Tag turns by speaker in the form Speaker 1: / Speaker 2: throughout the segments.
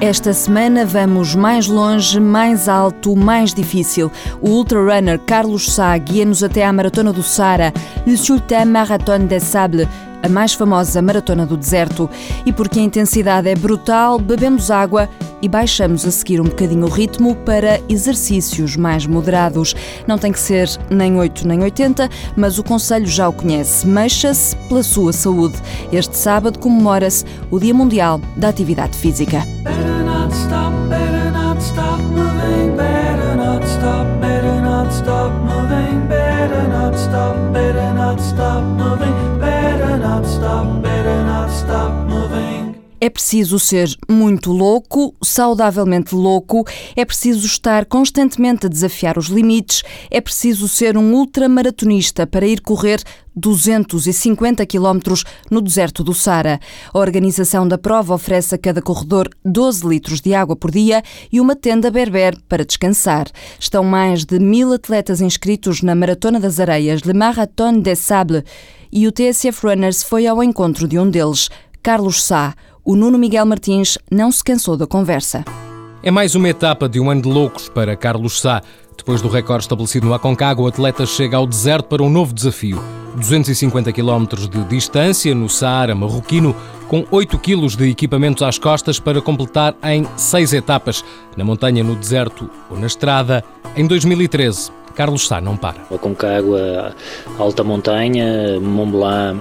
Speaker 1: Esta semana vamos mais longe, mais alto, mais difícil. O ultrarunner Carlos Sá guia-nos até à Maratona do Sara, Le Sultan Marathon des Sables, a mais famosa maratona do deserto. E porque a intensidade é brutal, bebemos água e baixamos a seguir um bocadinho o ritmo para exercícios mais moderados. Não tem que ser nem 8 nem 80, mas o Conselho já o conhece. Mexa-se pela sua saúde. Este sábado comemora-se o Dia Mundial da Atividade Física. stop, stop. É preciso ser muito louco, saudavelmente louco, é preciso estar constantemente a desafiar os limites, é preciso ser um ultramaratonista para ir correr 250 quilómetros no deserto do Sara. A organização da prova oferece a cada corredor 12 litros de água por dia e uma tenda berber para descansar. Estão mais de mil atletas inscritos na Maratona das Areias, Le Marathon des Sables, e o TSF Runners foi ao encontro de um deles, Carlos Sá o Nuno Miguel Martins não se cansou da conversa.
Speaker 2: É mais uma etapa de um ano de loucos para Carlos Sá. Depois do recorde estabelecido no Aconcagua, o atleta chega ao deserto para um novo desafio. 250 km de distância no Saara marroquino, com 8 kg de equipamentos às costas para completar em 6 etapas, na montanha, no deserto ou na estrada, em 2013. Carlos Sá não para.
Speaker 3: Aconcagua, alta montanha, Mont Blanc,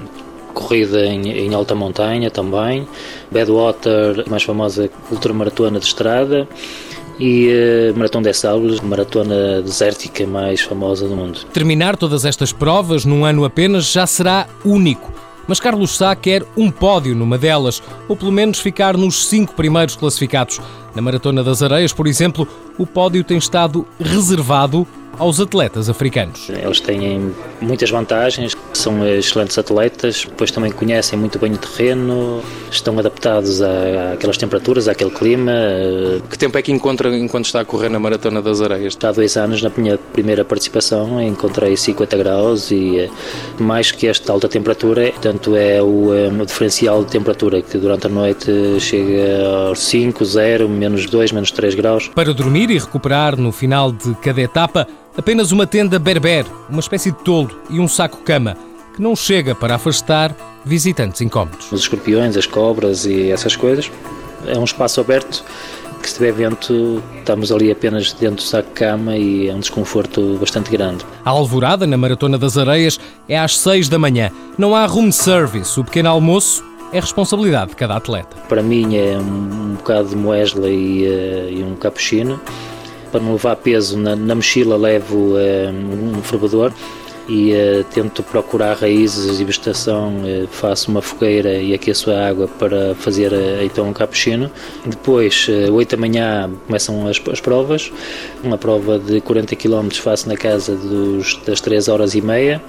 Speaker 3: corrida em, em, alta montanha também, Badwater, mais famosa ultramaratona de estrada, e a uh, Maratona Sables, maratona desértica mais famosa do mundo.
Speaker 2: Terminar todas estas provas num ano apenas já será único. Mas Carlos Sá quer um pódio numa delas, ou pelo menos ficar nos cinco primeiros classificados. Na Maratona das Areias, por exemplo, o pódio tem estado reservado aos atletas africanos.
Speaker 3: Eles têm muitas vantagens, são excelentes atletas, depois também conhecem muito bem o terreno, estão adaptados àquelas temperaturas, àquele clima.
Speaker 4: Que tempo é que encontra enquanto está a correr na Maratona das Areias?
Speaker 3: Há dois anos, na minha primeira participação, encontrei 50 graus e eh, mais que esta alta temperatura, portanto é o, eh, o diferencial de temperatura que durante a noite chega aos 5, 0, menos 2, menos 3 graus.
Speaker 2: Para dormir e recuperar no final de cada etapa, apenas uma tenda berber, uma espécie de toldo e um saco-cama que não chega para afastar visitantes incómodos.
Speaker 3: Os escorpiões, as cobras e essas coisas. É um espaço aberto que se tiver vento estamos ali apenas dentro do saco-cama e é um desconforto bastante grande.
Speaker 2: A alvorada na Maratona das Areias é às 6 da manhã. Não há room service, o pequeno almoço é responsabilidade de cada atleta.
Speaker 3: Para mim é um, um bocado de moesla e, uh, e um cappuccino para não levar peso na, na mochila levo uh, um fervedor e uh, tento procurar raízes e vegetação, uh, faço uma fogueira e aqueço a água para fazer uh, então um cappuccino. Depois, uh, 8 da manhã, começam as, as provas. Uma prova de 40 km faço na casa dos, das 3 horas e meia.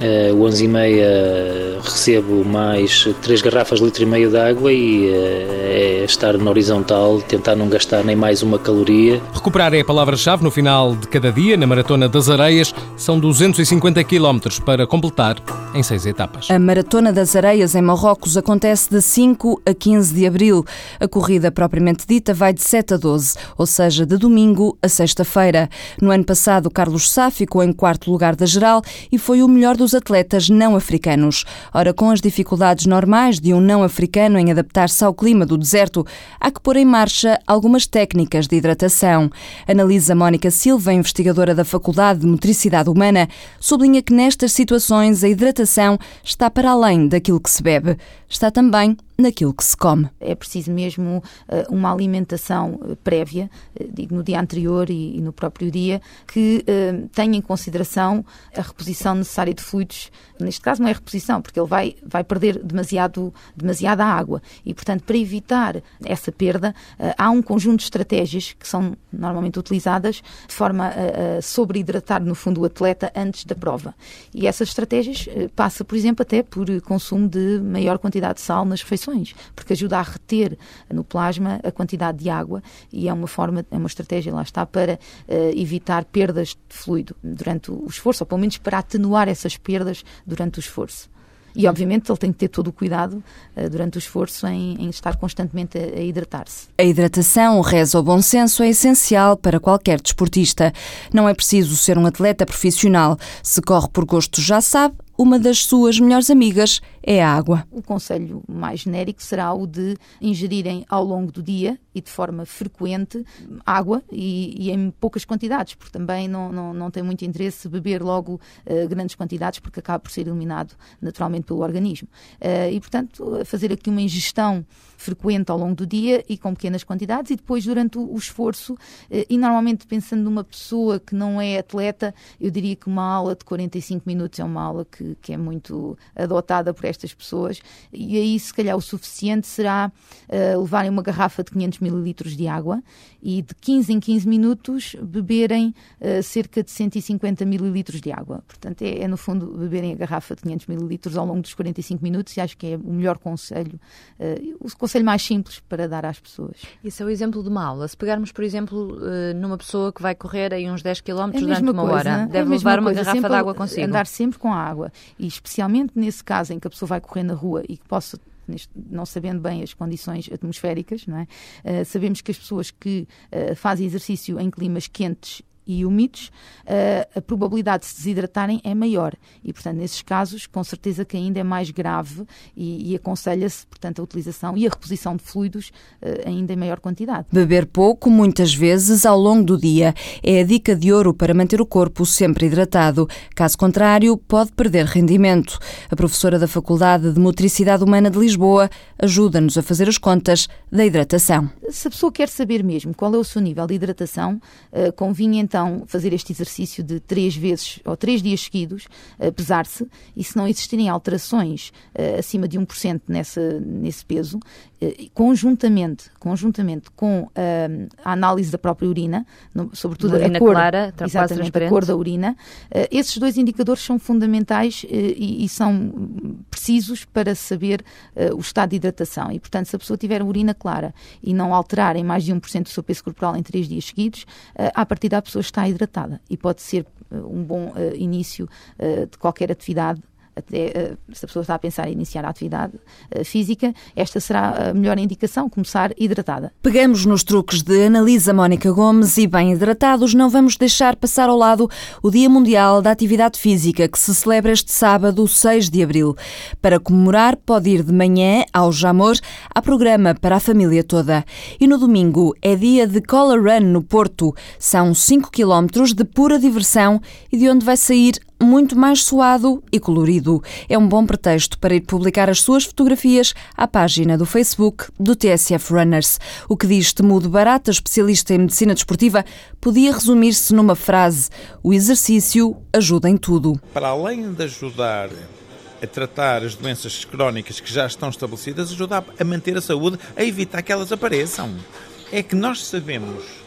Speaker 3: Uh, 11 e meia recebo mais 3 garrafas de litro e meio de água e uh, é estar na horizontal, tentar não gastar nem mais uma caloria.
Speaker 2: Recuperar é a palavra-chave no final de cada dia na Maratona das Areias. São 250 km para completar em seis etapas.
Speaker 1: A Maratona das Areias em Marrocos acontece de 5 a 15 de abril. A corrida propriamente dita vai de 7 a 12, ou seja, de domingo a sexta-feira. No ano passado, Carlos Sá ficou em quarto lugar da geral e foi o melhor do dos atletas não africanos. Ora, com as dificuldades normais de um não africano em adaptar-se ao clima do deserto, há que pôr em marcha algumas técnicas de hidratação. Analisa Mónica Silva, investigadora da Faculdade de Motricidade Humana, sublinha que nestas situações a hidratação está para além daquilo que se bebe, está também naquilo que se come.
Speaker 5: É preciso mesmo uh, uma alimentação uh, prévia, uh, digo no dia anterior e, e no próprio dia, que tenha em consideração a reposição necessária de fluidos. Neste caso não é reposição, porque ele vai, vai perder demasiado, demasiada água e, portanto, para evitar essa perda, há um conjunto de estratégias que são normalmente utilizadas de forma a, a sobreidratar, no fundo, o atleta antes da prova. E essas estratégias passa, por exemplo, até por consumo de maior quantidade de sal nas refeições porque ajuda a reter no plasma a quantidade de água e é uma forma, é uma estratégia, lá está, para uh, evitar perdas de fluido durante o esforço, ou pelo menos para atenuar essas perdas durante o esforço. E, obviamente, ele tem que ter todo o cuidado uh, durante o esforço em, em estar constantemente a, a hidratar-se.
Speaker 1: A hidratação, reza o bom senso, é essencial para qualquer desportista. Não é preciso ser um atleta profissional. Se corre por gosto, já sabe, uma das suas melhores amigas é a água.
Speaker 5: O conselho mais genérico será o de ingerirem ao longo do dia e de forma frequente água e, e em poucas quantidades, porque também não, não, não tem muito interesse beber logo uh, grandes quantidades, porque acaba por ser eliminado naturalmente pelo organismo. Uh, e, portanto, fazer aqui uma ingestão frequente ao longo do dia e com pequenas quantidades e depois durante o, esforço. Uh, e normalmente, pensando numa pessoa que não é atleta, eu diria que uma aula de 45 minutos é uma aula que, que é muito adotada por estas pessoas. E aí, se calhar, o suficiente será levarem uma garrafa de 500 mililitros de água e de 15 em 15 minutos beberem uh, cerca de 150 mililitros de água. Portanto, é, é, no fundo beberem a garrafa de 500 mililitros ao longo dos 45 minutos e acho que é o melhor conselho, uh, o conselho mais simples para dar às pessoas.
Speaker 6: Isso é o exemplo de uma aula. Se pegarmos, por exemplo, uh, numa pessoa que vai correr aí uns 10 km é durante uma coisa, hora, deve é levar uma coisa, garrafa de água consigo.
Speaker 5: Andar sempre com a água e especialmente nesse caso em que a pessoa vai correr na rua e que possa não sabendo bem as condições atmosféricas, não é? Uh, sabemos que as pessoas que uh, fazem exercício em climas quentes e úmidos, uh, a probabilidade de se desidratarem é maior. E, portanto, nesses casos, com certeza que ainda é mais grave e, e aconselha-se, portanto, a utilização e a reposição de fluidos uh, ainda em maior quantidade.
Speaker 1: Beber pouco, muitas vezes, ao longo do dia, é a dica de ouro para manter o corpo sempre hidratado. Caso contrário, pode perder rendimento. A professora da Faculdade de Motricidade Humana de Lisboa ajuda-nos a fazer as contas da hidratação.
Speaker 5: Se a pessoa quer saber mesmo qual é o seu nível de hidratação, uh, convinha então então fazer este exercício de três vezes ou três dias seguidos, uh, pesar-se, e se não existirem alterações uh, acima de 1% nessa, nesse peso, conjuntamente, conjuntamente com a análise da própria urina, no, sobretudo
Speaker 6: urina
Speaker 5: a cor,
Speaker 6: clara,
Speaker 5: exatamente, a cor da urina, esses dois indicadores são fundamentais e, e, são precisos para saber o estado de hidratação. E, portanto, se a pessoa tiver urina clara e não alterar em mais de 1% do seu peso corporal em três dias seguidos, a partir da pessoa está hidratada e pode ser eh, um bom uh, início uh, de qualquer atividade até uh, se a pessoa está a pensar em iniciar a atividade uh, física, esta será a melhor indicação, começar hidratada.
Speaker 1: Pegamos nos truques de Analisa Mónica Gomes e bem hidratados, não vamos deixar passar ao lado o Dia Mundial da Atividade Física, que se celebra este sábado, 6 de abril. Para comemorar, pode ir de manhã ao Jamor, há programa para a família toda. E no domingo é dia de Color Run no Porto. São 5 km de pura diversão e de onde vai sair muito mais suado e colorido. É um bom pretexto para ir publicar as suas fotografias à página do Facebook do TSF Runners. O que diz Temudo Barata, especialista em medicina desportiva, podia resumir-se numa frase: o exercício ajuda em tudo.
Speaker 7: Para além de ajudar a tratar as doenças crónicas que já estão estabelecidas, ajuda a manter a saúde, a evitar que elas apareçam. É que nós sabemos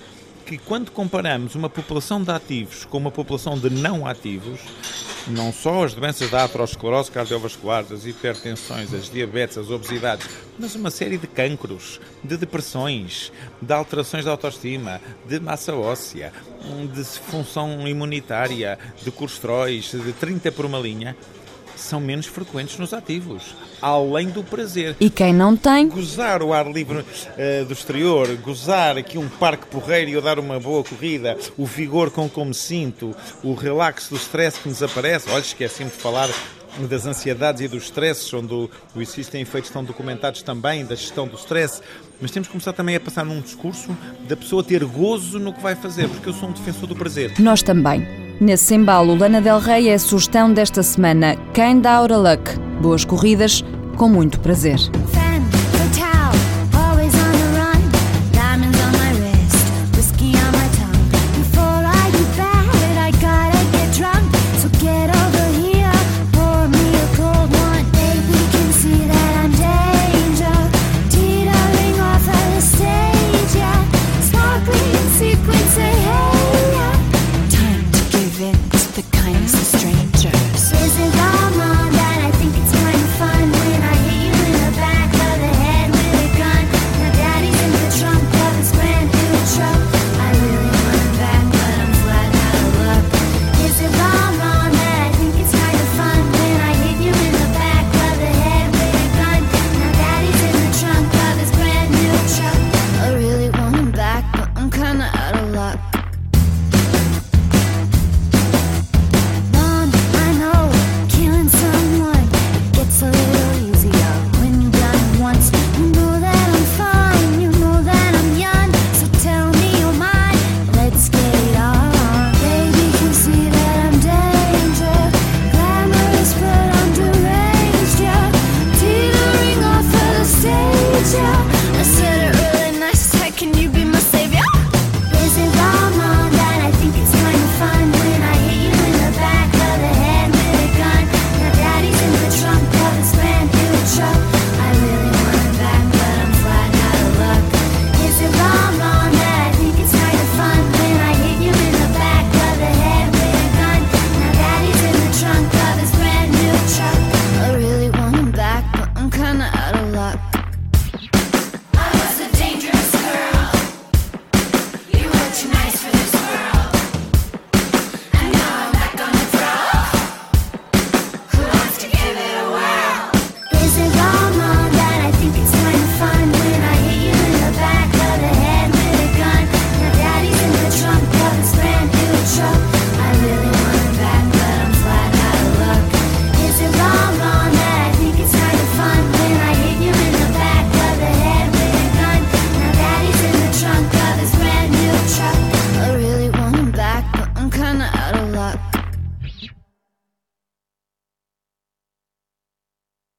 Speaker 7: que quando comparamos uma população de ativos com uma população de não ativos, não só as doenças da aterosclerose cardiovascular, as hipertensões, as diabetes, as obesidades, mas uma série de cancros, de depressões, de alterações da autoestima, de massa óssea, de função imunitária, de colesteróis, de 30 por uma linha, são menos frequentes nos ativos, além do prazer.
Speaker 1: E quem não tem?
Speaker 7: Gozar o ar livre uh, do exterior, gozar aqui um parque porreiro e eu dar uma boa corrida, o vigor com como sinto, o relax do stress que nos aparece. Olha, esqueci-me de falar das ansiedades e dos stresses, onde o, existem efeitos tão documentados também da gestão do stress, mas temos que começar também a passar num discurso da pessoa ter gozo no que vai fazer, porque eu sou um defensor do prazer.
Speaker 1: Nós também. Nesse embalo, Lana Del Rey é a sugestão desta semana. Out of Luck. Boas corridas, com muito prazer.